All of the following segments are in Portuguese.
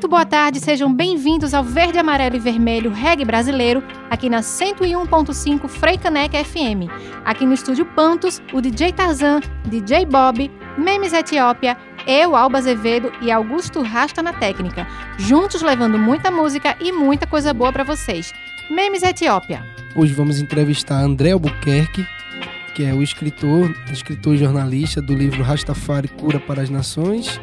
Muito boa tarde, sejam bem-vindos ao Verde, Amarelo e Vermelho Reggae Brasileiro, aqui na 101.5 Freicaneca FM. Aqui no estúdio Pantos, o DJ Tarzan, DJ Bob, Memes Etiópia, eu, Alba Azevedo e Augusto Rasta na técnica, juntos levando muita música e muita coisa boa para vocês. Memes Etiópia. Hoje vamos entrevistar André Albuquerque, que é o escritor, escritor e jornalista do livro Rastafari Cura para as Nações,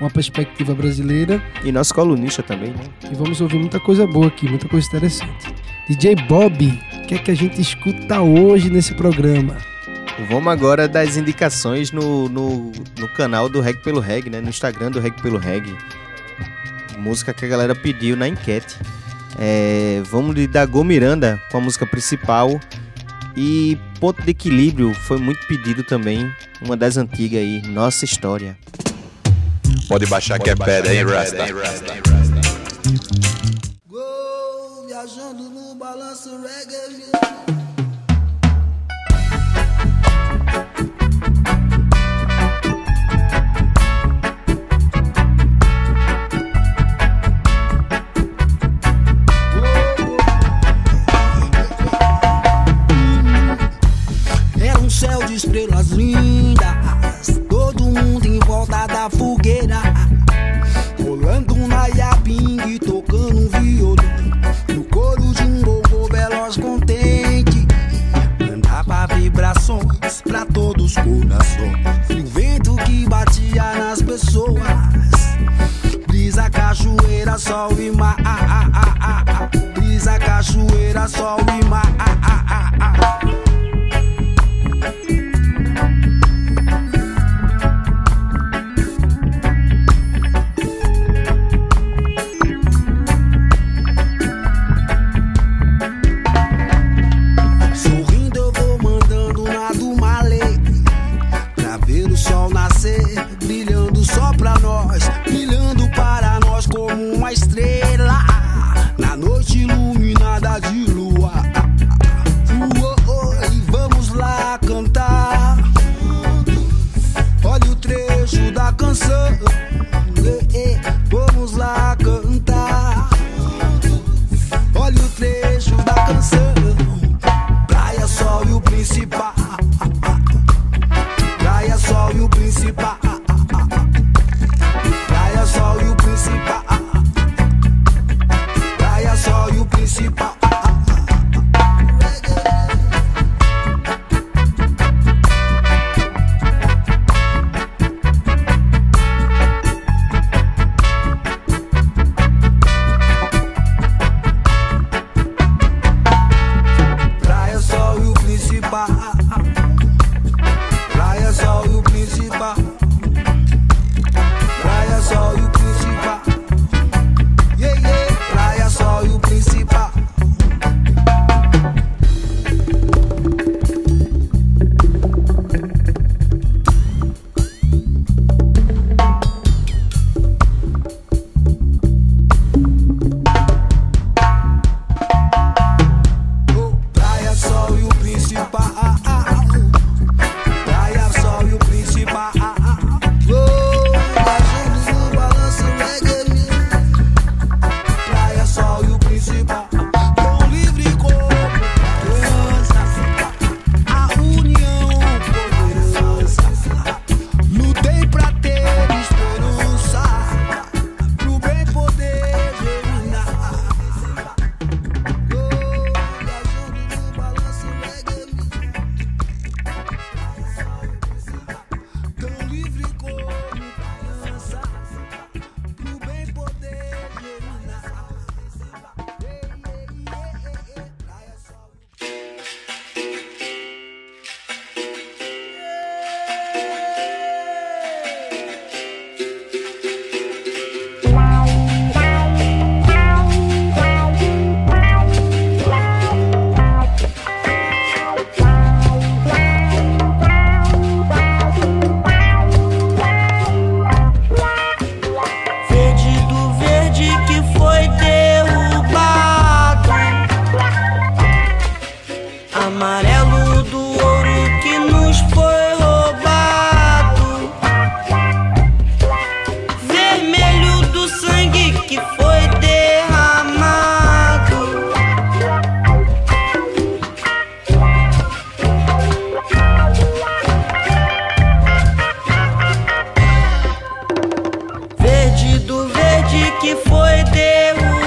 uma perspectiva brasileira. E nosso colunista também, né? E vamos ouvir muita coisa boa aqui, muita coisa interessante. DJ Bob, o que é que a gente escuta hoje nesse programa? Vamos agora das indicações no, no, no canal do Reg pelo Reg, né? No Instagram do Reg pelo Reg. Música que a galera pediu na enquete. É, vamos de Dago Miranda com a música principal. E Ponto de Equilíbrio foi muito pedido também. Uma das antigas aí, Nossa História. Pode baixar Pode que é pedra, hein, Rasta? Gol, viajando no balanço reggae. Um céu de estrelas lindas, todo mundo em volta da fogueira, e o vento que batia nas pessoas, brisa cachoeira, sol e mar, brisa cachoeira, sol e mar. do verde que foi Deus.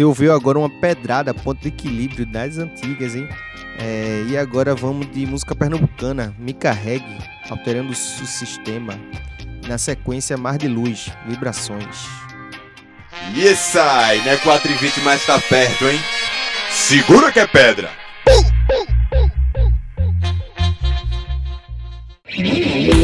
Você ouviu agora uma pedrada, ponto de equilíbrio das antigas, hein? É, e agora vamos de música pernambucana, Me Carregue, alterando o sistema. Na sequência, Mar de Luz, Vibrações. Isso aí, né? 4 e 20 mas tá perto, hein? Segura que é pedra! Pum, pum, pum, pum, pum.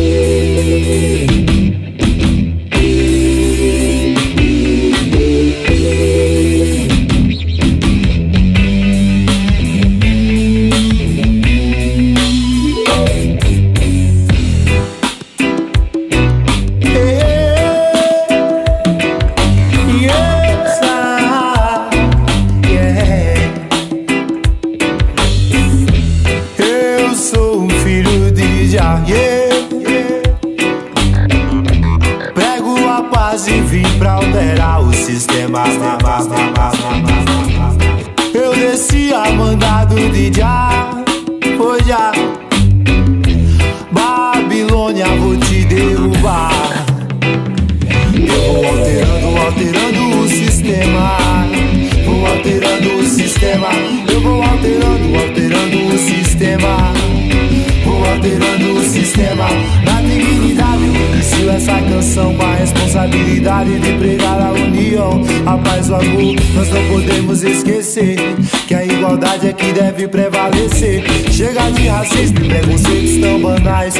Eu desci a mandado de já, foi já. Babilônia, vou te derrubar. Eu vou alterando, alterando o sistema. Vou alterando o sistema. Eu vou alterando, alterando o sistema. Alterando o sistema na dignidade. Inicio essa canção com a responsabilidade de pregar a união, a paz, o amor. Nós não podemos esquecer que a igualdade é que deve prevalecer. Chega de racismo e preconceitos tão banais.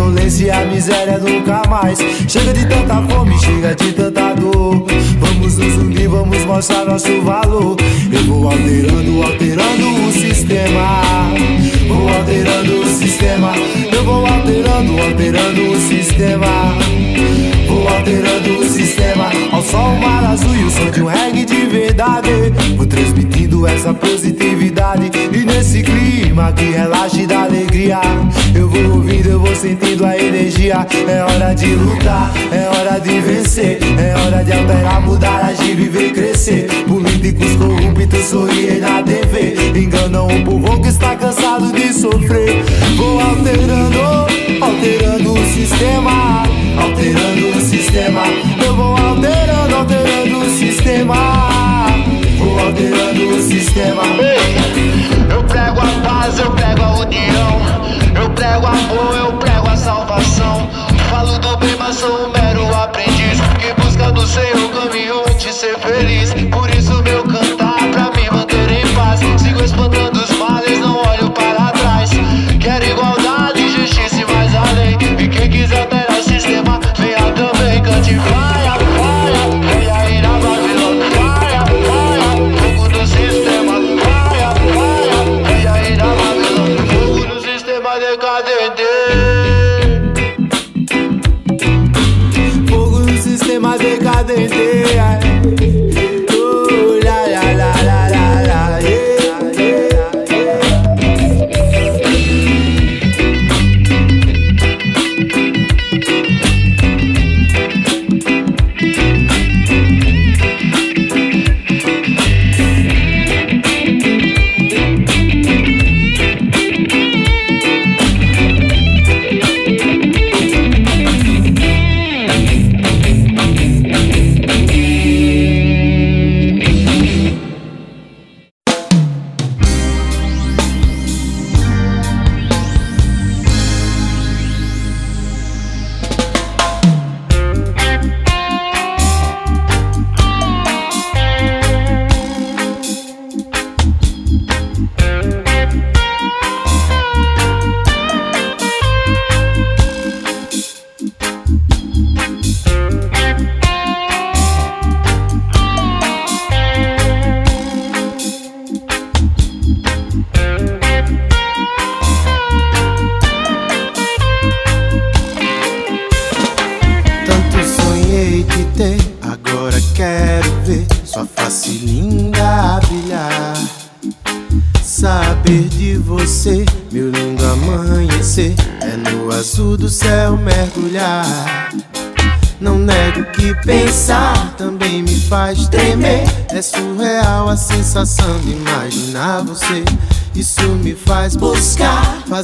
Violência e a miséria nunca mais. Chega de tanta fome, chega de tanta dor. Vamos nos unir, vamos mostrar nosso valor. Eu vou alterando, alterando o sistema. Vou alterando o sistema. Eu vou alterando, alterando o sistema. Vou alterando o sistema Ao sol, mar azul e o som de um reggae de verdade Vou essa positividade. E nesse clima que relaxa e dá alegria Eu vou ouvindo, eu vou sentindo a energia. É hora de lutar, é hora de vencer. É hora de alterar, mudar, agir, viver, crescer. Políticos corruptos sorriem na TV Enganam o povo que está cansado de sofrer. Vou alterando, alterando o sistema Alterando o sistema. Eu vou alterando, alterando o sistema alterando o sistema Eu prego a paz, eu prego a união. Eu prego amor, eu prego a salvação. Falo do bem, mas sou um mero aprendiz. Que busca no Senhor caminho de ser feliz.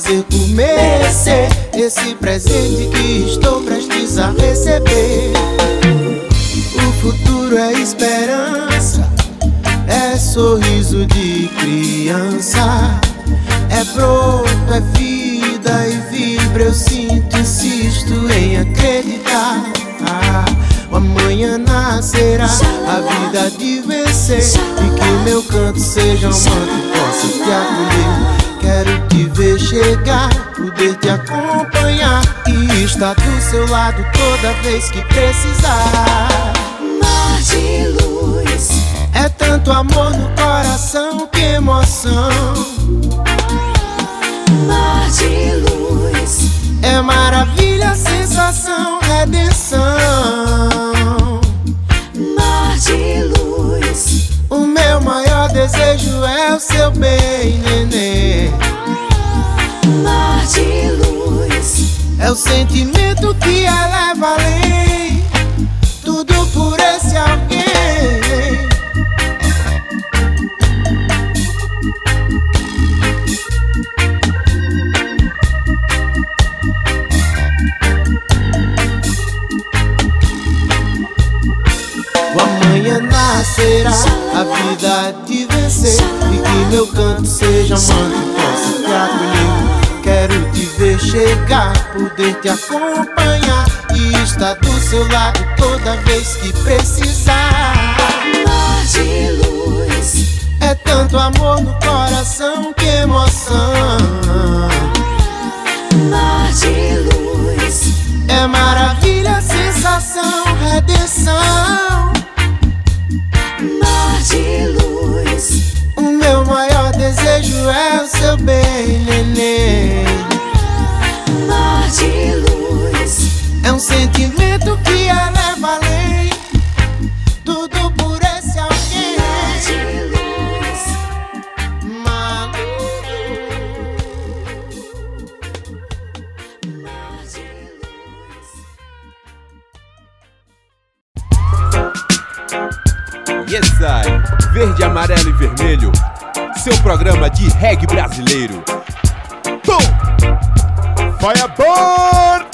seco e estar do seu lado toda vez que precisar. Mar de luz, É tanto amor no coração, que emoção. mar de luz, É maravilha, sensação, redenção. mar de luz, O meu maior desejo é o seu bem, nenê. mar de luz, é o sentimento que a leva além. Tudo por esse alguém. O amanhã nascerá A vida te vencer. E que meu canto seja amante Posso te acolher. Quero te ver chegar, poder te acompanhar E estar do seu lado toda vez que precisar. Mar de luz, É tanto amor no coração, que emoção. Mar de luz, É maravilha, sensação, redenção. Mar de luz, O meu maior desejo é o seu bem, neném de luz, É um sentimento que eleva além Tudo por esse alguém de luz, Maluco mar de luz. Yes, I. Verde, amarelo e vermelho. Seu programa de reggae brasileiro. Tom! Fireborn!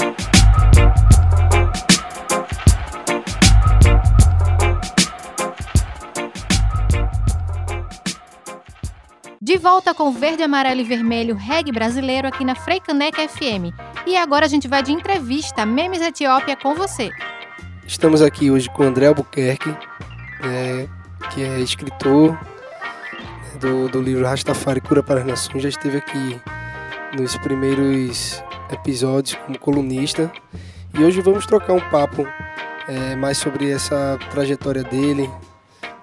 De volta com Verde, Amarelo e Vermelho Reggae Brasileiro aqui na Freicaneca FM. E agora a gente vai de entrevista Memes Etiópia com você. Estamos aqui hoje com o André Albuquerque, né, que é escritor né, do, do livro Rastafari Cura para as Nações. Já esteve aqui nos primeiros episódios como colunista. E hoje vamos trocar um papo é, mais sobre essa trajetória dele,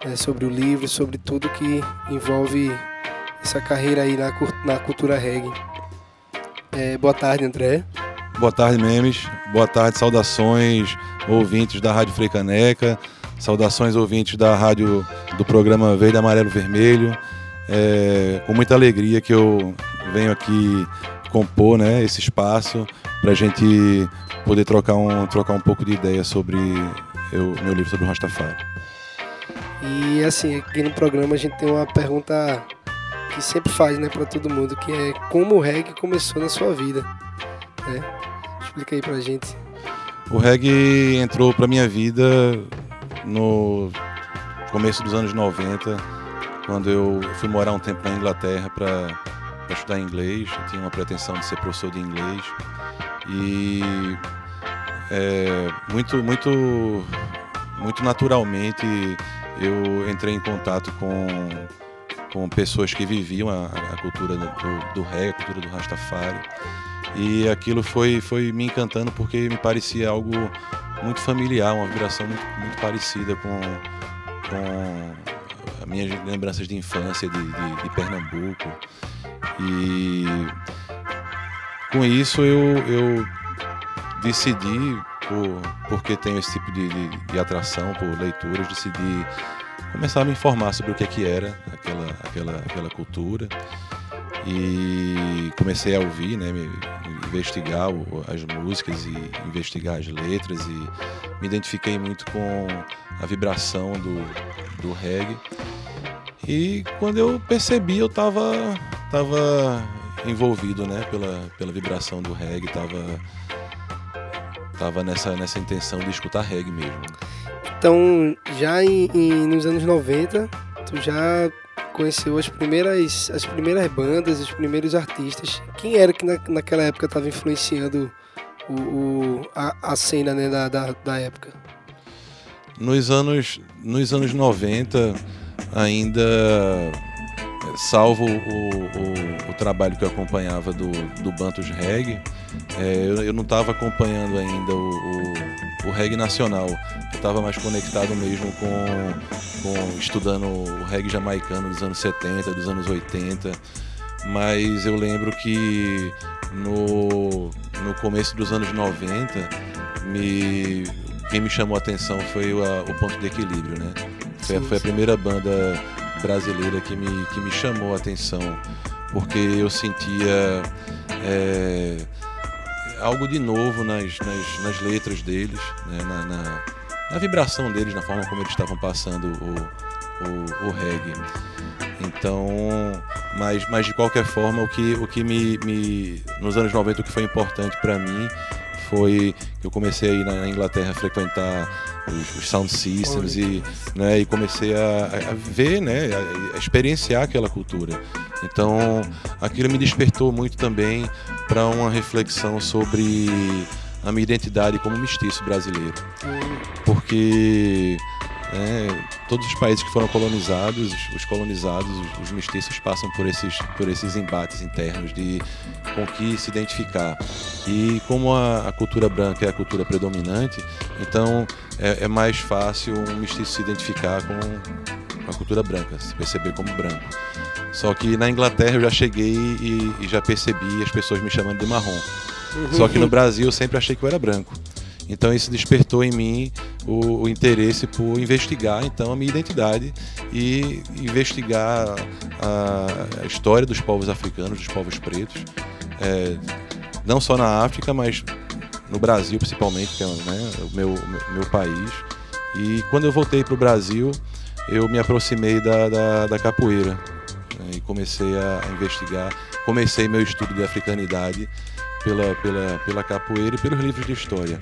né, sobre o livro, sobre tudo que envolve essa carreira aí na, na cultura reggae. É, boa tarde, André. Boa tarde, memes. Boa tarde, saudações, ouvintes da Rádio Freicaneca. Saudações, ouvintes da rádio do programa Verde, Amarelo, Vermelho. É, com muita alegria que eu venho aqui compor né, esse espaço para a gente poder trocar um, trocar um pouco de ideia sobre eu, meu livro sobre o Rastafari. E assim, aqui no programa a gente tem uma pergunta que sempre faz, né, para todo mundo, que é como o reggae começou na sua vida, né? Explica aí pra gente. O reggae entrou para minha vida no começo dos anos 90, quando eu fui morar um tempo na Inglaterra para estudar inglês. Eu tinha uma pretensão de ser professor de inglês e é, muito, muito, muito naturalmente eu entrei em contato com, com pessoas que viviam a, a cultura do, do reggae, a cultura do Rastafari. E aquilo foi, foi me encantando porque me parecia algo muito familiar, uma vibração muito, muito parecida com, com as minhas lembranças de infância de, de, de Pernambuco. E com isso eu, eu decidi, por, porque tenho esse tipo de, de, de atração por leituras, decidi começar a me informar sobre o que, é que era aquela, aquela, aquela cultura e comecei a ouvir, né, me- investigar as músicas e investigar as letras e me identifiquei muito com a vibração do, do reggae. E quando eu percebi, eu estava tava envolvido, né, pela, pela vibração do reggae, tava tava nessa nessa intenção de escutar reggae mesmo. Então, já em, em- nos anos 90, tu já conheceu as primeiras, as primeiras bandas, os primeiros artistas. Quem era que na, naquela época estava influenciando o, o- a, a cena né, da, da, da época? Nos anos, nos anos 90, ainda, salvo o, o, o trabalho que eu acompanhava do, do Bantus Reggae, eh, eu, eu não estava acompanhando ainda o, o, o reggae nacional. Eu estava mais conectado mesmo com, com estudando o reggae jamaicano dos anos 70, dos anos 80. Mas eu lembro que no, no começo dos anos 90, me, quem me chamou a atenção foi o, a- o Ponto de Equilíbrio, né? Foi, foi a primeira banda brasileira que me, que me chamou a atenção, porque eu sentia é, algo de novo nas, nas, nas letras deles, né? na, na, na vibração deles, na forma como eles estavam passando o, o, o reggae. Então, mas, mas de qualquer forma, o que, o que me, me. Nos anos 90, o que foi importante para mim foi que eu comecei aí na Inglaterra a frequentar os, os sound systems e, né, e comecei a, a ver, né, a, a experienciar aquela cultura. Então, aquilo me despertou muito também para uma reflexão sobre a minha identidade como mestiço brasileiro. Porque né, todos os países que foram colonizados, os colonizados, os, os mestiços passam por esses, por esses embates internos de com que se identificar. E como a, a cultura branca é a cultura predominante, então é, é mais fácil um mestiço se identificar com a cultura branca, se perceber como branco. Só que na Inglaterra eu já cheguei e, e já percebi as pessoas me chamando de marrom. Só que no Brasil eu sempre achei que eu era branco. Então isso despertou em mim o, o interesse por investigar então a minha identidade e investigar a, a história dos povos africanos, dos povos pretos, é, não só na África, mas no Brasil principalmente, que é né, o meu, meu, país. E quando eu voltei para o Brasil, eu me aproximei da, da, da capoeira né, e comecei a, a investigar. Comecei meu estudo de africanidade pela, pela, pela capoeira e pelos livros de história.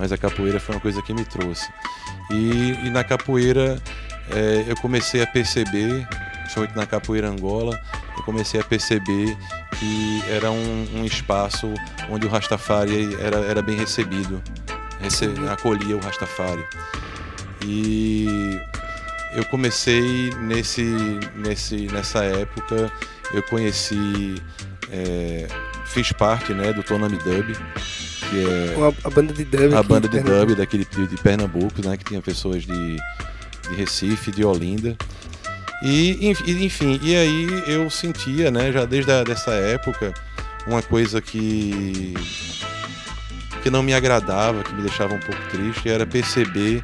Mas a capoeira foi uma coisa que me trouxe. E, e na capoeira eh, eu comecei a perceber, principalmente na capoeira Angola, eu comecei a perceber que era um, um espaço onde o Rastafari era, era bem recebido, rece, acolhia o Rastafari. E eu comecei nesse, nesse, nessa época, eu conheci, eh, fiz parte né, do Tonami Dub, que é Uma- a banda de dub. a banda de Pernambuco. dub daquele de, de Pernambuco, né, que tinha pessoas de, de Recife, de Olinda. E e, enfim, e aí eu sentia, né, já desde a, dessa época, uma coisa que que não me agradava, que me deixava um pouco triste, era perceber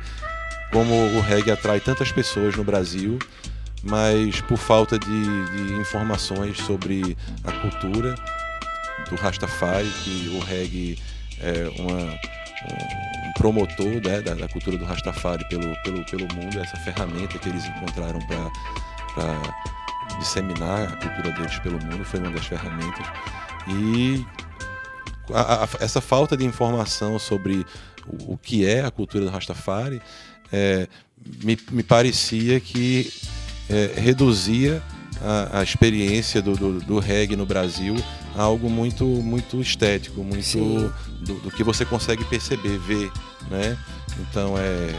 como o reggae atrai tantas pessoas no Brasil, mas por falta de, de informações sobre a cultura do Rastafari, que o reggae é uma, um, promotor né, da, da cultura do Rastafari pelo, pelo, pelo mundo, essa ferramenta que eles encontraram para disseminar a cultura deles pelo mundo, foi uma das ferramentas. E a- a- essa falta de informação sobre o, o que é a cultura do Rastafari é, me, me parecia que é, reduzia a, a experiência do, do, do reggae no Brasil a algo muito, muito estético, muito do, do que você consegue perceber, ver, né? Então é,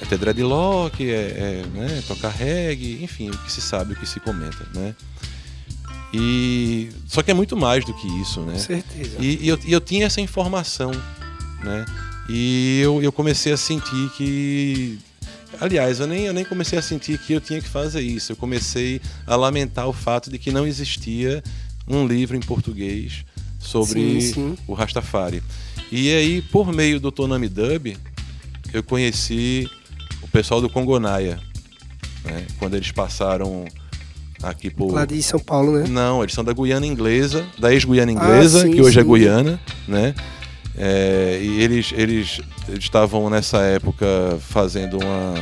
é ter dreadlock, é, é né, tocar reggae, enfim, o que se sabe, o que se comenta, né? E só que é muito mais do que isso, né? Com certeza. E, e eu, eu tinha essa informação, né? E eu, eu comecei a sentir que. Aliás, eu nem, eu nem comecei a sentir que eu tinha que fazer isso. Eu comecei a lamentar o fato de que não existia um livro em português sobre Sim, sim. o Rastafari. E aí, por meio do Tonami Dub, eu conheci o pessoal do Congonaia. Né? Quando eles passaram aqui por. Lá de São Paulo, né? Não, eles são da Guiana Inglesa, da ex-Guiana Inglesa, Ah, sim, que hoje é. Guiana, né? É, e eles eles estavam nessa época fazendo uma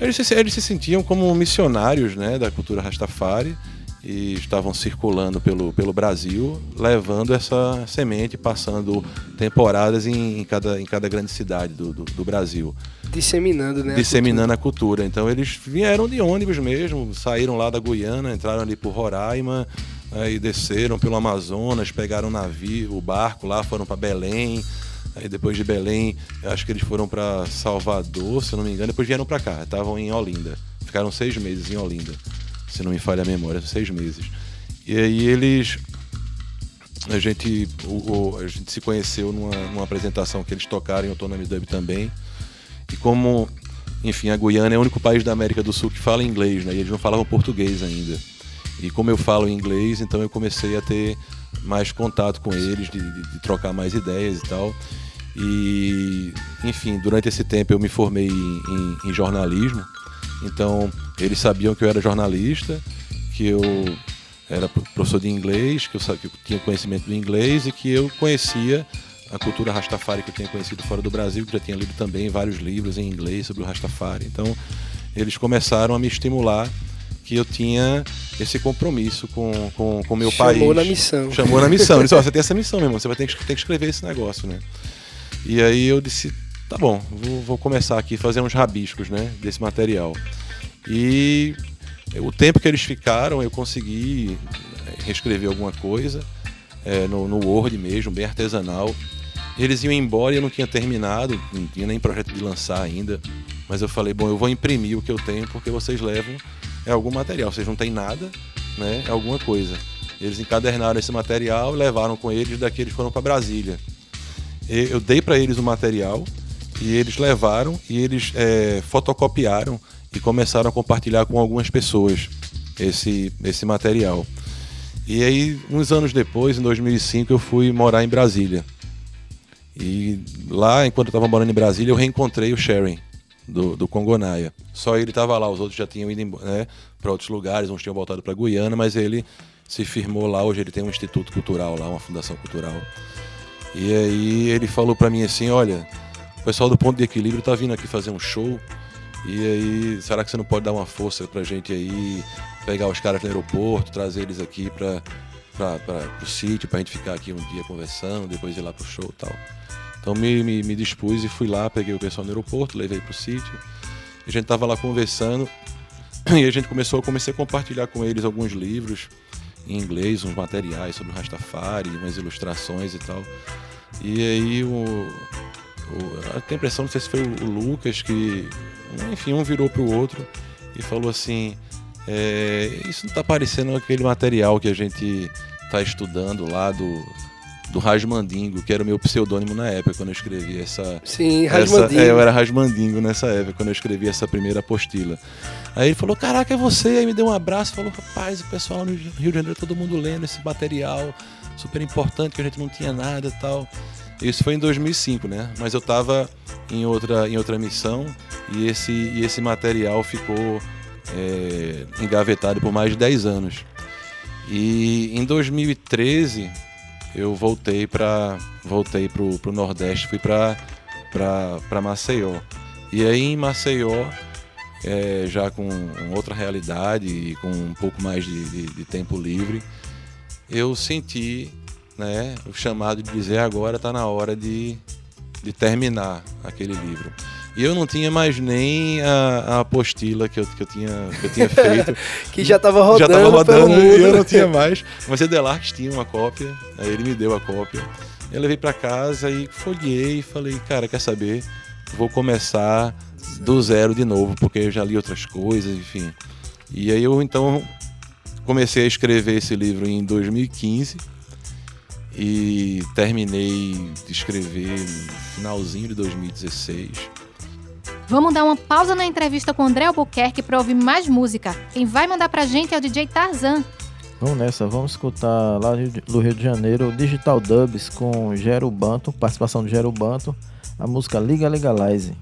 eles se, eles se sentiam como missionários, né, da cultura Rastafari e estavam circulando pelo, pelo Brasil, levando essa semente, passando temporadas em, em cada, em cada grande cidade do, do, do Brasil Disseminando, né? a disseminando a cultura. Então eles vieram de ônibus mesmo, saíram lá da Guiana, entraram ali por Roraima, aí desceram pelo Amazonas, pegaram o navio, o barco lá, foram para Belém. Aí depois de Belém, acho que eles foram para Salvador, se eu não me engano, depois vieram para cá, estavam em Olinda. Ficaram seis meses em Olinda, se não me falha a memória, seis meses. E aí eles a gente, o- o- a gente se conheceu numa, numa apresentação que eles tocaram em Autonomy Dub também. E como, enfim, a Guiana é o único país da América do Sul que fala inglês, né? E eles não falavam português ainda. E como eu falo inglês, então eu comecei a ter mais contato com eles, de, de- de trocar mais ideias e tal. E, enfim, durante esse tempo eu me formei em, em- em jornalismo. Então, eles sabiam que eu era jornalista, que eu era pro- professor de inglês, que eu, que eu tinha conhecimento do inglês e que eu conhecia a cultura Rastafari que eu tinha conhecido fora do Brasil, que já tinha lido também vários livros em inglês sobre o Rastafari. Então, eles começaram a me estimular que eu tinha esse compromisso com o com, com meu Chamou país. na missão. Chamou na missão. Ele disse, ó, você tem essa missão, meu irmão, você vai ter que, tem que escrever esse negócio, né? E aí eu disse, tá bom, vou, vou começar aqui fazer uns rabiscos, né, desse material. E o tempo que eles ficaram, eu consegui eh, reescrever alguma coisa eh, no, no Word mesmo, bem artesanal. Eles iam embora e eu não tinha terminado, não tinha nem projeto de lançar ainda. Mas eu falei, bom, eu vou imprimir o que eu tenho porque vocês levam é algum material. Vocês não têm nada, né? É alguma coisa. Eles encadernaram esse material, levaram com eles, daqui eles foram para Brasília. Eu dei para eles o material e eles levaram e eles eh, fotocopiaram e começaram a compartilhar com algumas pessoas esse, esse material. E aí, uns anos depois, em 2005, eu fui morar em Brasília. E lá, enquanto eu estava morando em Brasília, eu reencontrei o Sharon, do, do Congonaia. Só ele estava lá, os outros já tinham ido né, para outros lugares, uns tinham voltado para Guiana, mas ele se firmou lá. Hoje ele tem um instituto cultural lá, uma fundação cultural. E aí ele falou para mim assim: Olha, o pessoal do Ponto de Equilíbrio tá vindo aqui fazer um show. E aí, será que você não pode dar uma força pra gente aí, pegar os caras no aeroporto, trazer eles aqui pra, pro sítio, pra gente ficar aqui um dia conversando, depois ir lá pro show e tal. Então me, me, me dispus e fui lá, peguei o pessoal no aeroporto, levei pro sítio. A gente tava lá conversando e a gente começou, eu comecei a compartilhar com eles alguns livros em inglês, uns materiais sobre o Rastafari, umas ilustrações e tal. E aí o, o- eu tenho a impressão, não sei se foi o, o Lucas que, enfim, um virou pro outro e falou assim, é, isso não tá parecendo aquele material que a gente tá estudando lá do, do Rasmandingo, que era o meu pseudônimo na época, quando eu escrevi essa, Sim, essa, Rasmandinho. é, eu era Rasmandingo nessa época, quando eu escrevi essa primeira apostila. Aí ele falou, caraca, é você? Aí me deu um abraço, falou, rapaz, o pessoal no Rio de Janeiro, todo mundo lendo esse material super importante, que a gente não tinha nada e tal. Isso foi em 2005, né? Mas eu tava em outra, em outra missão e esse, e esse material ficou é, engavetado por mais de 10 anos. E em 2013 eu voltei para voltei pro, pro Nordeste, fui para para Maceió. E aí em Maceió, é, já com outra realidade e com um pouco mais de, de- de tempo livre, eu senti né, o chamado de dizer agora está na hora de, de terminar aquele livro. E eu não tinha mais nem a, a apostila que eu, que eu, tinha, que eu tinha feito. Que já tava rodando, Já tava rodando e eu não tinha mais. Mas o Delarques tinha uma cópia, aí ele me deu a cópia. Eu levei pra casa e folheei e falei, cara, quer saber? Vou começar do zero de novo, porque eu já li outras coisas, enfim. E aí eu então comecei a escrever esse livro em 2015 e terminei de escrever no finalzinho de 2016. Vamos dar uma pausa na entrevista com André Albuquerque para ouvir mais música. Quem vai mandar pra gente é o DJ Tarzan. Vamos nessa, vamos escutar lá do Rio de Janeiro Digital Dubs com Gero Banto, participação de Gero Banto, a música Liga. Legalize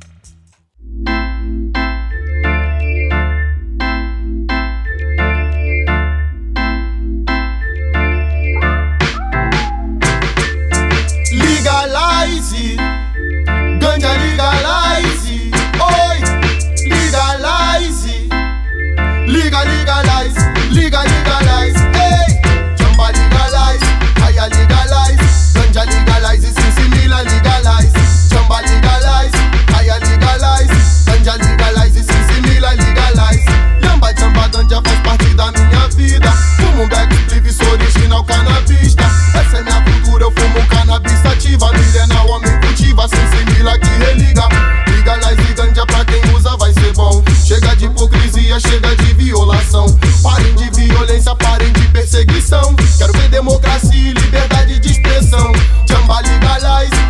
ganja faz parte da minha vida. Fumo um back spliff, sou original canabista. Essa é minha cultura, eu fumo cannabis sativa. Milenar, homem cultiva, sensimila que religa. Legalize ganja pra quem usa vai ser bom. Chega de hipocrisia, chega de violação. Parem de violência, parem de perseguição. Quero ver democracia e liberdade de expressão. Jamba legalize,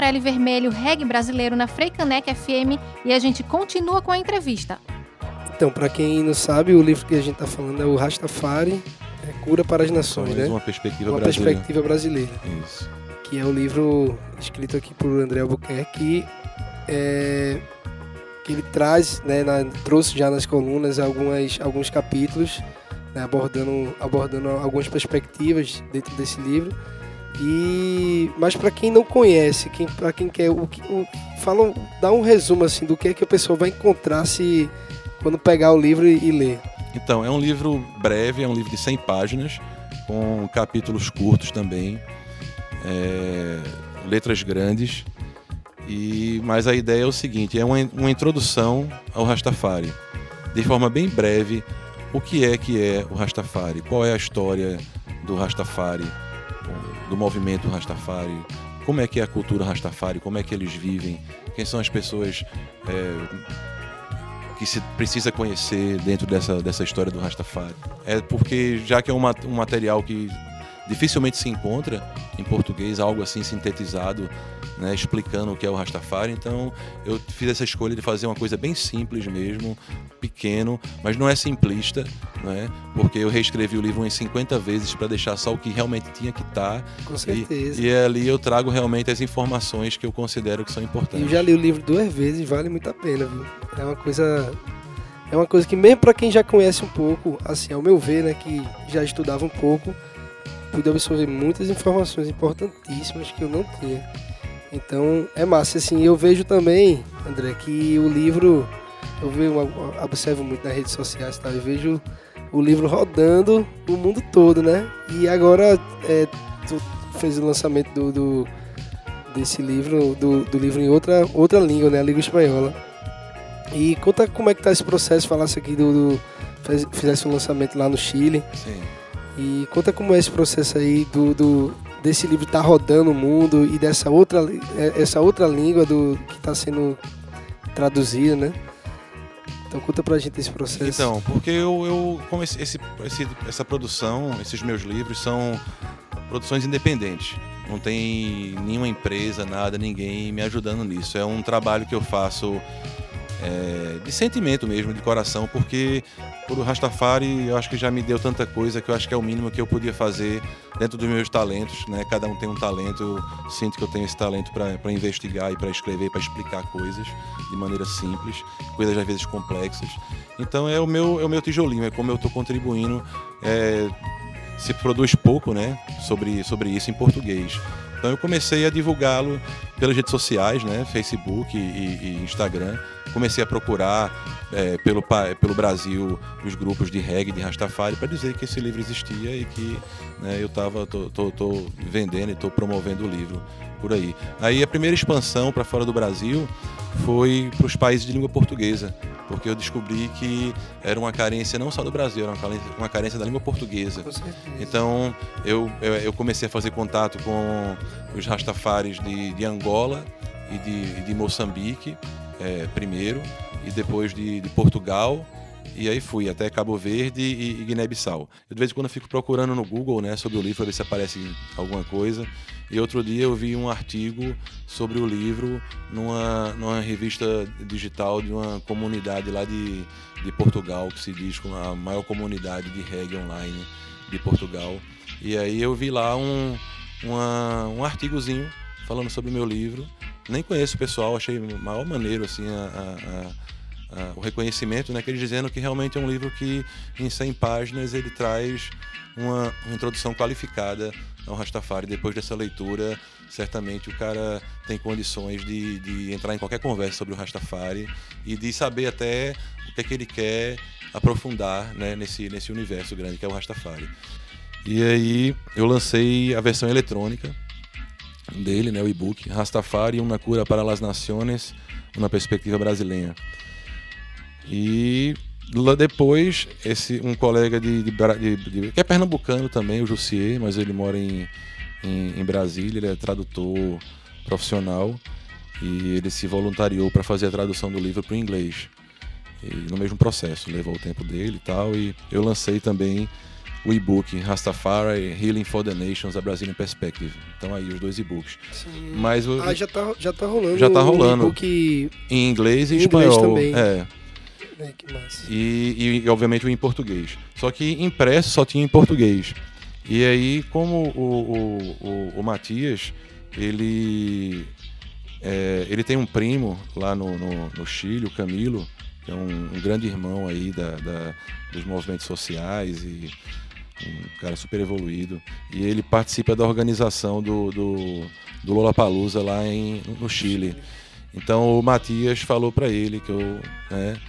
Amarelo e Vermelho, reggae brasileiro na Freicanec FM e a gente continua com a entrevista. Então, para quem não sabe, o livro que a gente tá falando é o Rastafari, é Cura para as Nações, né? uma perspectiva Uma brasileira. perspectiva brasileira. Isso. que é o livro escrito aqui por André Albuquerque, que, é, que ele traz, né, na- trouxe já nas colunas algumas, alguns capítulos, né, abordando, abordando algumas perspectivas dentro desse livro. E mas para quem não conhece, quem para quem quer o que o, fala, dá um resumo assim do que é que a pessoa vai encontrar se quando pegar o livro e, e ler. Então, é um livro breve, é um livro de 100 páginas, com capítulos curtos também, é, letras grandes. E, mas a ideia é o seguinte: é uma, uma introdução ao Rastafari. De forma bem breve, o que é que é o Rastafari? Qual é a história do Rastafari, do movimento Rastafari? Como é que é a cultura Rastafari? Como é que eles vivem? Quem são as pessoas é, que se precisa conhecer dentro dessa, dessa história do Rastafari. É porque, já que é um, um material que dificilmente se encontra em português, algo assim sintetizado, né, explicando o que é o Rastafari, então eu fiz essa escolha de fazer uma coisa bem simples mesmo, pequeno, mas não é simplista, né, porque eu reescrevi o livro umas 50 vezes para deixar só o que realmente tinha que estar. Com certeza. E, e ali eu trago realmente as informações que eu considero que são importantes. eu já li o livro duas vezes, vale muito a pena, viu? É uma coisa. É uma coisa que mesmo para quem já conhece um pouco, assim, ao meu ver, né, que já estudava um pouco, pude absorver muitas informações importantíssimas que eu não tinha. Então é massa, assim, eu vejo também, André, que o livro, eu vejo, observo muito nas redes sociais, tá? Eu vejo o livro rodando o mundo todo, né? E agora é, tu fez o lançamento do, do- desse livro, do, do livro em outra, outra língua, né? A língua espanhola. E conta como é que tá esse processo, falasse aqui do, do fizesse um lançamento lá no Chile. Sim. E conta como é esse processo aí do, do desse livro estar rodando o mundo e dessa outra é- essa outra língua do que está sendo traduzida, né? Então conta pra gente esse processo. Então, porque eu, eu como esse, esse- essa produção, esses meus livros são produções independentes. Não tem nenhuma empresa, nada, ninguém me ajudando nisso. É um trabalho que eu faço é, de sentimento mesmo, de coração, porque por o Rastafari eu acho que já me deu tanta coisa que eu acho que é o mínimo que eu podia fazer dentro dos meus talentos, né? Cada um tem um talento, eu sinto que eu tenho esse talento para investigar e para escrever, para explicar coisas de maneira simples, coisas às vezes complexas. Então é o meu, é o meu tijolinho, é como eu estou contribuindo. é, se produz pouco, né, sobre, sobre isso em português. Então eu comecei a divulgá-lo pelas redes sociais, né, Facebook e, e Instagram. Comecei a procurar é, pelo, pelo Brasil os grupos de reggae, de Rastafari, para dizer que esse livro existia e que né, eu tava, tô, tô- tô vendendo e estou promovendo o livro por aí. Aí a primeira expansão para fora do Brasil foi para os países de língua portuguesa, porque eu descobri que era uma carência não só do Brasil, era uma carência, uma carência da língua portuguesa. Então eu, eu, eu comecei a fazer contato com os Rastafaris de, de Angola e de, e de Moçambique, eh, primeiro, e depois de, de Portugal E aí fui até Cabo Verde e, e Guiné-Bissau. Eu, de vez em quando fico procurando no Google, né, sobre o livro, para ver se aparece alguma coisa. E outro dia eu vi um artigo sobre o livro numa, numa revista digital de uma comunidade lá de, de Portugal, que se diz a maior comunidade de reggae online de Portugal. E aí eu vi lá um, uma- um artigozinho falando sobre o meu livro. Nem conheço o pessoal, achei maior maneiro assim a- a- a- o reconhecimento, né, que eles dizendo que realmente é um livro que em 100 páginas ele traz uma, uma introdução qualificada ao Rastafari. Depois dessa leitura, certamente o cara tem condições de, de entrar em qualquer conversa sobre o Rastafari e de saber até o que é que ele quer aprofundar né, nesse, nesse universo grande que é o Rastafari. E aí eu lancei a versão eletrônica dele, né, o e-book Rastafari, uma cura para as nações, uma perspectiva brasileira. E lá depois, esse, um colega de, de de- de- que é pernambucano também, o Jussier, mas ele mora em, em, em Brasília, ele é tradutor profissional e ele se voluntariou para fazer a tradução do livro para o inglês. E no mesmo processo, levou o tempo dele e tal. E eu lancei também o e-book Rastafari Healing for the Nations, a Brazilian Perspective. Então aí os dois e-books. Sim. Mas o- Ah, já tá, já tá rolando. Já tá rolando. e-book em inglês e Em inglês espanhol. também. É. É, que massa. E, e, obviamente o em português. Só que impresso só tinha em português. E aí, como o, o, o, o Matias, ele, é, ele tem um primo lá no, no, no Chile, o Camilo, que é um, um grande irmão aí da, da- dos movimentos sociais e um cara super evoluído. E ele participa da organização do, do, do Lollapalooza lá em, no Chile. Então o Matias falou para ele que eu né,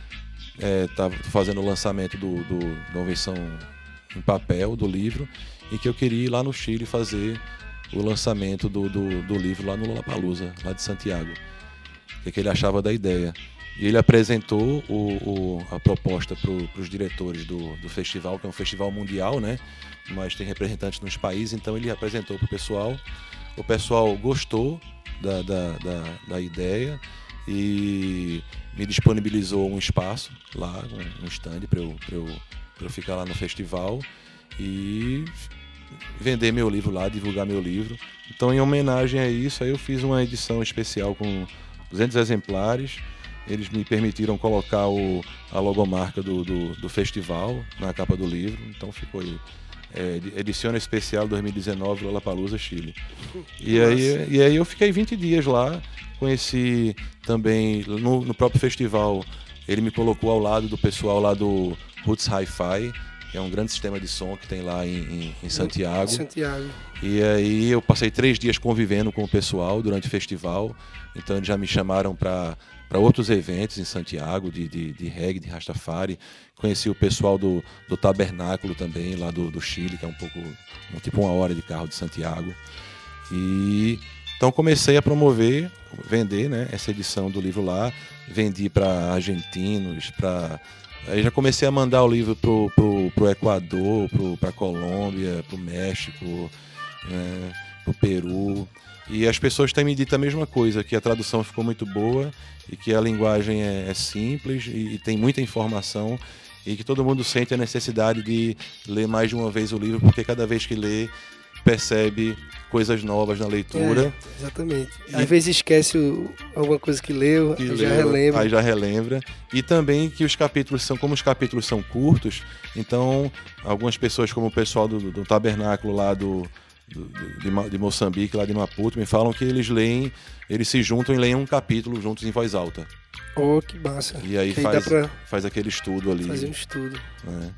é, tava fazendo o lançamento do, do, uma versão em papel do livro e que eu queria ir lá no Chile fazer o lançamento do, do, do livro lá no Lollapalooza, lá de Santiago. O que, que ele achava da ideia. E ele apresentou o, o- a proposta para os diretores do, do festival, que é um festival mundial, né? Mas tem representantes nos países, então ele apresentou para o pessoal. O pessoal gostou da, da, da, da ideia e me disponibilizou um espaço lá, um, stand para eu, eu, eu ficar lá no festival e vender meu livro lá, divulgar meu livro. Então, em homenagem a isso, aí eu fiz uma edição especial com 200 exemplares. Eles me permitiram colocar o, a logomarca do, do, do festival na capa do livro. Então ficou aí. É, edição especial 2019 Lollapalooza Chile. E aí, e aí eu fiquei 20 dias lá, conheci também no, no próprio festival, ele me colocou ao lado do pessoal lá do Roots Hi-Fi, que é um grande sistema de som que tem lá em, em- em Santiago. Santiago. E aí eu passei três dias convivendo com o pessoal durante o festival. Então eles já me chamaram para outros eventos em Santiago, de, de, de reggae, de Rastafari. Conheci o pessoal do, do Tabernáculo também, lá do, do Chile, que é um pouco, um, tipo uma hora de carro de Santiago. E então comecei a promover, vender né, essa edição do livro lá. Vendi para argentinos, para Aí já comecei a mandar o livro pro, pro, pro Equador, pro, pra Colômbia, pro México, né, pro Peru. E as pessoas têm me dito a mesma coisa, que a tradução ficou muito boa e que a linguagem é, é simples e, e tem muita informação e que todo mundo sente a necessidade de ler mais de uma vez o livro, porque cada vez que lê percebe coisas novas na leitura. É, exatamente. E- Às vezes esquece o- alguma coisa que leu, que aí já leu, relembra. Aí já relembra. E também que os capítulos são, como os capítulos são curtos, então algumas pessoas, como o pessoal do, do tabernáculo lá do- de, de Moçambique, lá de Maputo, me falam que eles leem, eles se juntam e leem um capítulo juntos em voz alta. Oh, que massa. E aí Que faz, faz aquele estudo ali. fazer um estudo. né?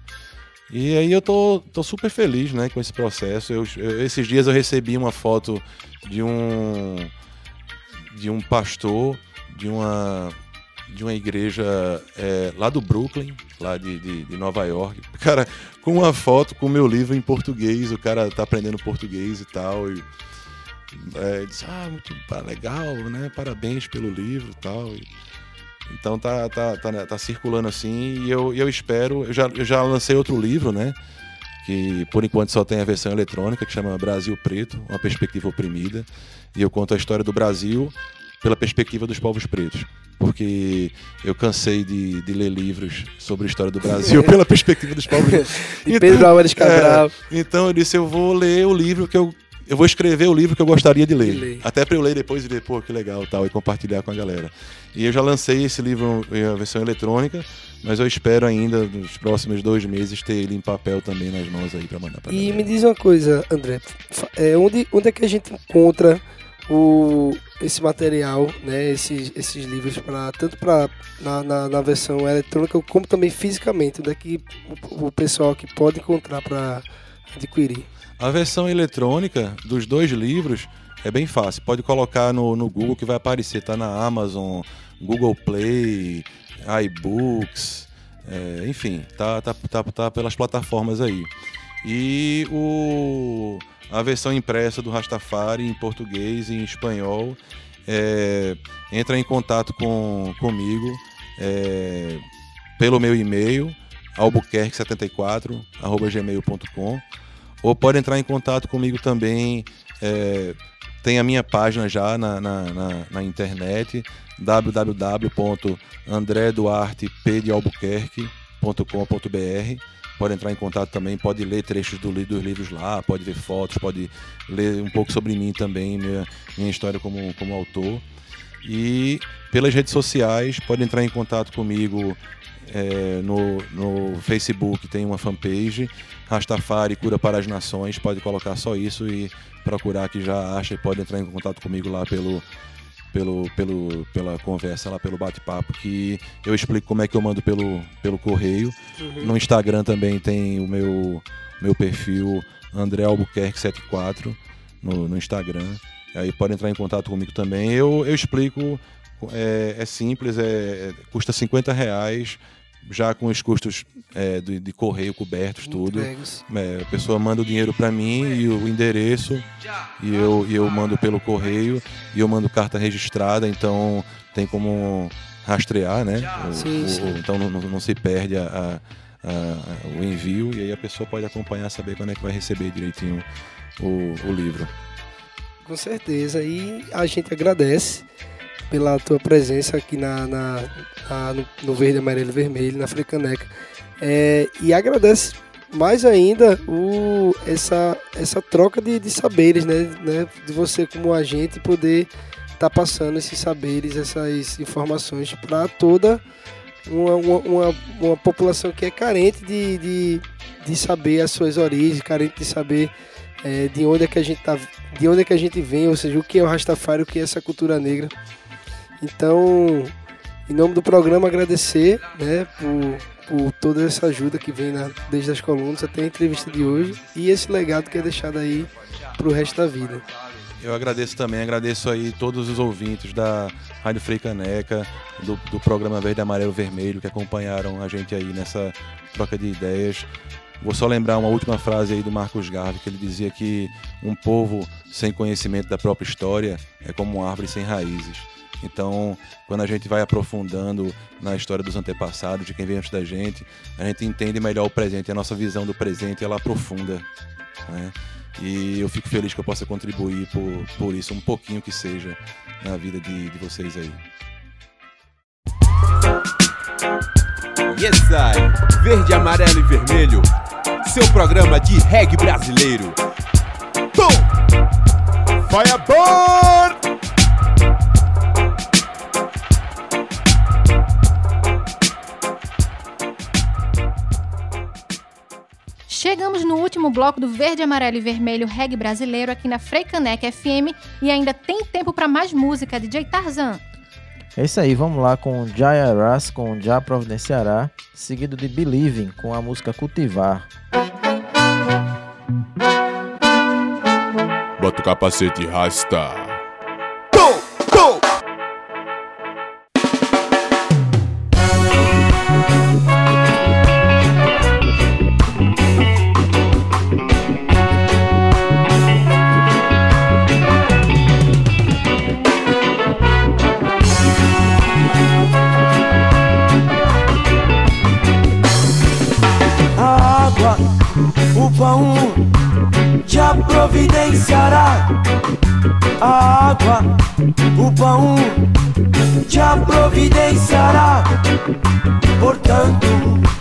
E aí eu tô, tô super feliz né, com esse processo. Eu- eu- esses dias eu recebi uma foto de um de um pastor de uma de uma igreja é, lá do Brooklyn, lá de, de, de Nova York. Cara, com uma foto com o meu livro em português, o cara tá aprendendo português e tal. E, é, disse, ah, muito legal, né? Parabéns pelo livro e tal. Então tá, tá, tá, tá circulando assim e eu, eu espero. Eu já, eu já lancei outro livro, né? Que por enquanto só tem a versão eletrônica, que chama Brasil Preto, uma perspectiva oprimida. E eu conto a história do Brasil pela perspectiva dos povos pretos. Porque eu cansei de, de ler livros sobre a história do Brasil pela perspectiva dos povos pretos. De Pedro Álvares Cabral. É, então eu disse, eu vou ler o livro que eu. Eu vou escrever o livro que eu gostaria de ler. Ler. Até para eu ler depois e ver, pô, que legal tal, e compartilhar com a galera. E eu já lancei esse livro em a versão eletrônica, mas eu espero ainda, nos próximos dois meses, ter ele em papel também nas mãos aí para mandar pra E galera. me diz uma coisa, André, é, onde, onde é que a gente encontra o, esse material, né, esses, esses livros, pra, tanto pra, na, na, na versão eletrônica como também fisicamente, onde é que o, o pessoal aqui pode encontrar para adquirir? A versão eletrônica dos dois livros é bem fácil. Pode colocar no, no Google que vai aparecer. Tá na Amazon, Google Play, iBooks, é, enfim, tá, tá, tá, tá pelas plataformas aí. E o, a versão impressa do Rastafari em português e em espanhol é, entra em contato com, comigo é, pelo meu e-mail albuquerque74 gmail.com ou pode entrar em contato comigo também. é, tem a minha página já na, na, na- na internet www.andreduartepdealbuquerque.com.br Pode entrar em contato também, pode ler trechos do, dos livros lá, pode ver fotos, pode ler um pouco sobre mim também, minha, minha história como, como autor. E pelas redes sociais, pode entrar em contato comigo é, no, no Facebook, tem uma fanpage, Rastafari Cura para as Nações, pode colocar só isso e procurar que já acha e pode entrar em contato comigo lá pelo, pelo, pelo, pela conversa, lá pelo bate-papo, que eu explico como é que eu mando pelo, pelo correio. No Instagram também tem o meu, meu perfil André Albuquerque 74 no, no Instagram. Aí pode entrar em contato comigo também. Eu, eu explico, é, é simples, é, é- custa 50 reais, já com os custos é, de, de correio cobertos, tudo. É, a pessoa manda o dinheiro para mim e o endereço e eu, e eu mando pelo correio e eu mando carta registrada, então tem como rastrear, né? O- Sim, sim. o- então não, não- não se perde a- a- a- o envio e aí a pessoa pode acompanhar, saber quando é que vai receber direitinho o, o livro. Com certeza. E a gente agradece pela tua presença aqui na, na- na- no, no Verde, Amarelo e Vermelho, na Frecaneca. É, e agradece mais ainda o, essa, essa troca de, de saberes, né, né? De você como agente poder estar passando esses saberes, essas informações para toda uma, uma, uma, uma população que é carente de, de, de saber as suas origens, carente de saber é, de onde é que a gente tá, de onde é que a gente vem, ou seja, o que é o Rastafari, o que é essa cultura negra. Então, em nome do programa, agradecer, né, por, por toda essa ajuda que vem na- desde as colunas até a entrevista de hoje e esse legado que é deixado aí pro resto da vida. Eu agradeço também, agradeço aí todos os ouvintes da Rádio Frei Caneca, do, do programa Verde, Amarelo, Vermelho, que acompanharam a gente aí nessa troca de ideias. Vou só lembrar uma última frase aí do Marcos Garvey, que ele dizia que um povo sem conhecimento da própria história é como uma árvore sem raízes. Então, quando a gente vai aprofundando na história dos antepassados, de quem veio antes da gente, a gente entende melhor o presente, a nossa visão do presente ela aprofunda. Né? E eu fico feliz que eu possa contribuir por, por isso, um pouquinho que seja, na vida de, de vocês aí. Yes, I. Verde, amarelo e vermelho. Seu programa de reggae brasileiro. Tom! Firebird! Chegamos no último bloco do Verde, Amarelo e Vermelho Reggae Brasileiro aqui na Freicaneca FM e ainda tem tempo para mais música, DJ Tarzan. É isso aí, vamos lá com Jaya Ras com Já Providenciará, seguido de Believing com a música Cultivar. Bota o capacete e rasta. Providenciará. a água, o pão te providenciará. Portanto,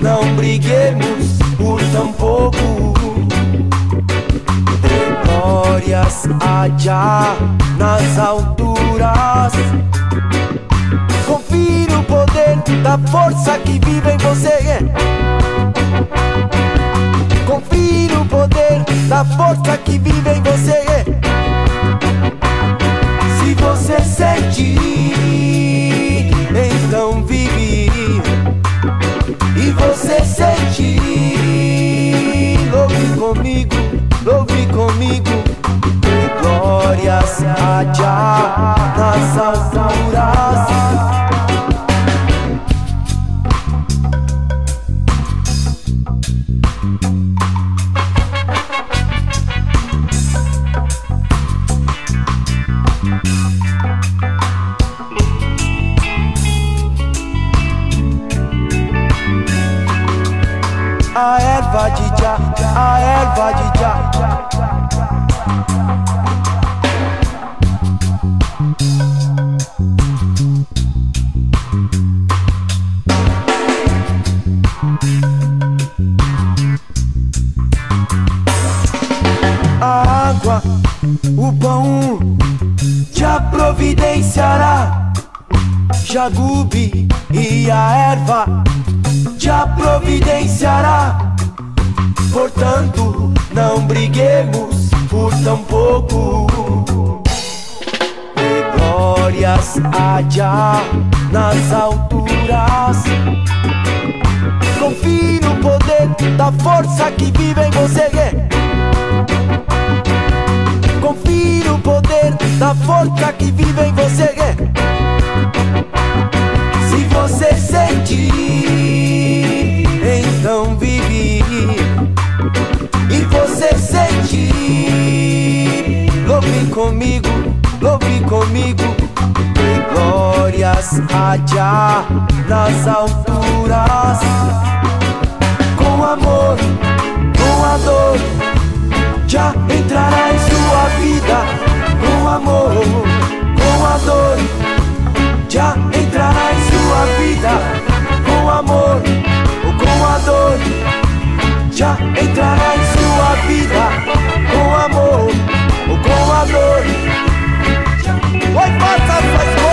não briguemos por tão pouco. Glórias Já nas alturas. Confie no poder da força que vive em você. Confie no poder da força que vive em você. Se você sente, então vive. E você sente, louve comigo, louve comigo. Glórias a Já nas alturas. Comigo, louve comigo. Dê glórias a Já nas alturas. Com amor, com a dor, já entrará em sua vida. Com amor, com a dor já entrará em sua vida com amor com a dor. Já entrará em sua vida com amor com a dor. Oi, faça a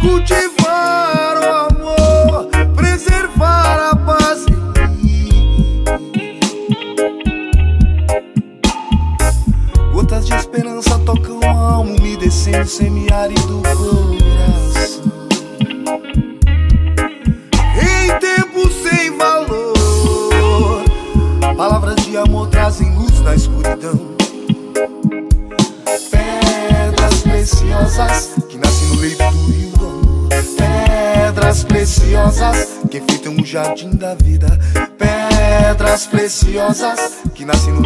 Cultivar o amor, preservar a paz. Gotas de esperança tocam a alma, umedecendo o semiárido coração. Preciosas que nascem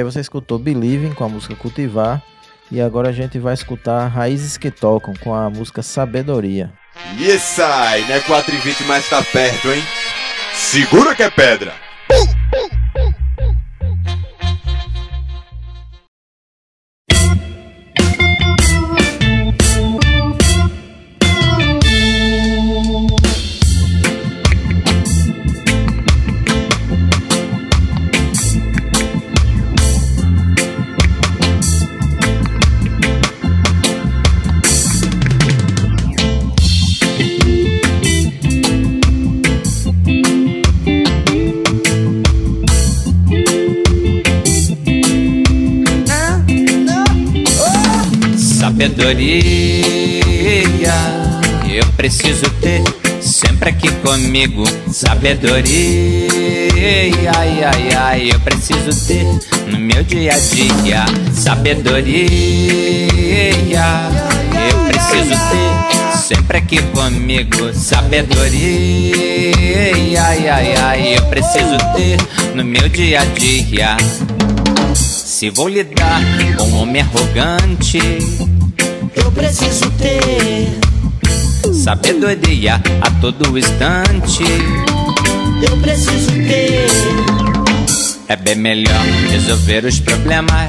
aí você escutou Believing com a música Cultivar. E agora a gente vai escutar Raízes que Tocam com a música Sabedoria. Yes, sai, não é 4 e 20, mas tá perto, hein? Segura que é pedra! Comigo. Sabedoria, ai, ai, ai, eu preciso ter no meu dia a dia. Sabedoria, eu preciso ter sempre aqui comigo. Sabedoria, ai, ai, ai, eu preciso ter no meu dia a dia. Se vou lidar com um homem arrogante, Eu preciso ter, sabedoria a todo instante. eu preciso ter. É bem melhor resolver os problemas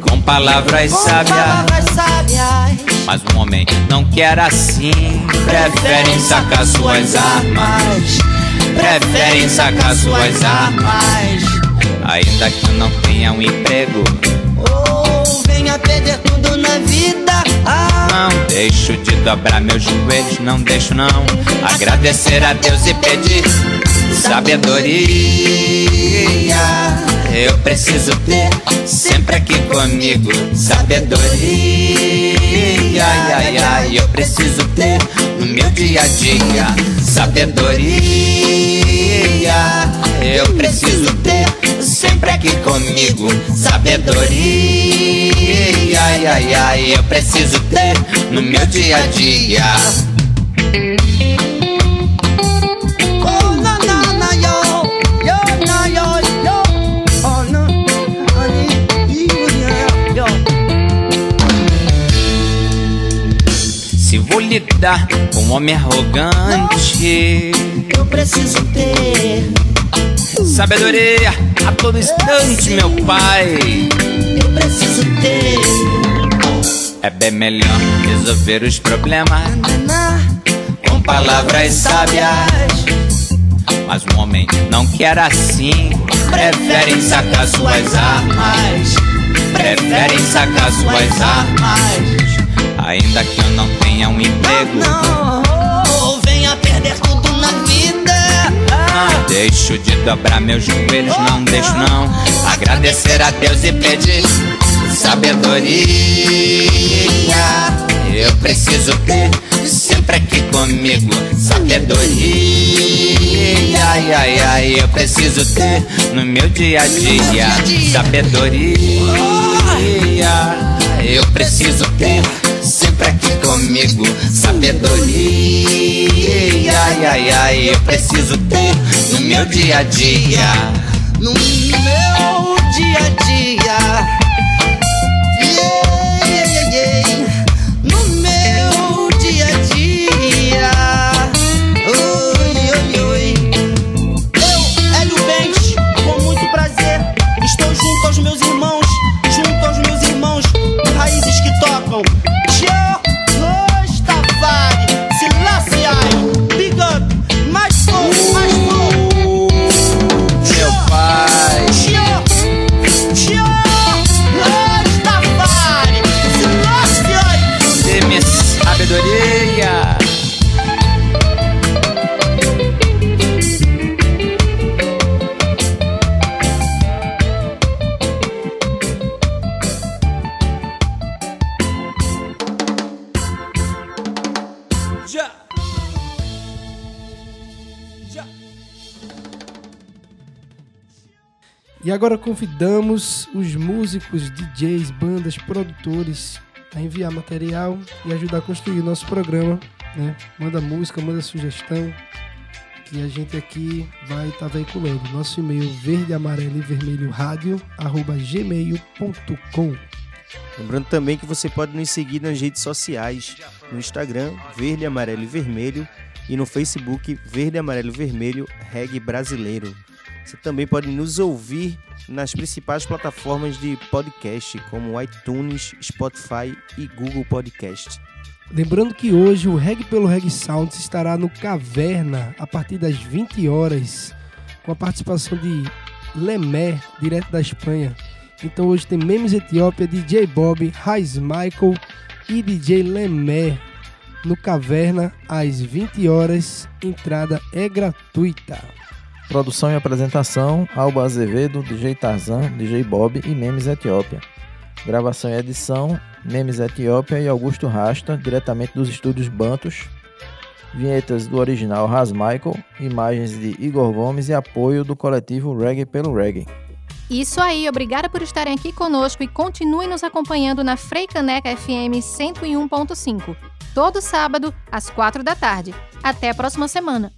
com palavras Com sábias. palavras sábias. Mas um homem não quer assim, preferem sacar suas armas. Preferem sacar suas armas. Ainda que não tenha um emprego, Ou venha perder tudo na vida. Ah, Não deixo de dobrar meus joelhos, não deixo não. Agradecer a Deus e pedir sabedoria. Eu preciso ter sempre aqui comigo sabedoria. Ai, ai, eu preciso ter no meu dia a dia sabedoria. Eu preciso ter sempre aqui comigo sabedoria. Ai, ai, ai, eu preciso ter no meu dia a dia. Se vou lidar com um homem arrogante, Eu preciso ter, sabedoria a todo instante, meu pai. eu preciso ter. É bem melhor resolver os problemas com palavras sábias. Mas um homem não quer assim, preferem sacar suas armas. Preferem sacar suas armas. Ainda que eu não tenha um emprego, Não, ou venha perder tudo na vida. deixo de dobrar meus joelhos, não deixo não. Agradecer a Deus e pedir sabedoria. Eu preciso ter sempre aqui comigo sabedoria. Ai, ai, ai, eu preciso ter no meu dia a dia sabedoria. Eu preciso ter sempre aqui comigo sabedoria. Ai, ai, ai, eu preciso ter no meu dia a dia. No meu dia a dia. E agora convidamos os músicos, DJs, bandas, produtores a enviar material e ajudar a construir o nosso programa. Né? Manda música, manda sugestão que a gente aqui vai estar veiculando. Nosso e-mail verde, amarelo e vermelho rádio arroba gmail.com. Lembrando também que você pode nos seguir nas redes sociais, no Instagram, Verde, Amarelo e Vermelho, e no Facebook, Verde, Amarelo e Vermelho, Reggae Brasileiro. Você também pode nos ouvir nas principais plataformas de podcast, como iTunes, Spotify e Google Podcast. Lembrando que hoje o Reg pelo Reg Sounds estará no Caverna a partir das 20 horas, com a participação de Lemé, direto da Espanha. Então hoje tem Memes Etiópia, DJ Bob, Raiz Michael e DJ Lemé no Caverna às 20 horas. Entrada é gratuita. Produção e apresentação: Alba Azevedo, DJ Tarzan, DJ Bob e Memes Etiópia. Gravação e edição: Memes Etiópia e Augusto Rasta, diretamente dos estúdios Bantos. Vinhetas do original Ras Michael, imagens de Igor Gomes e apoio do coletivo Reggae pelo Reggae. Isso aí, obrigada por estarem aqui conosco e continuem nos acompanhando na Freicaneca FM 101.5, todo sábado às 4 da tarde. Até a próxima semana.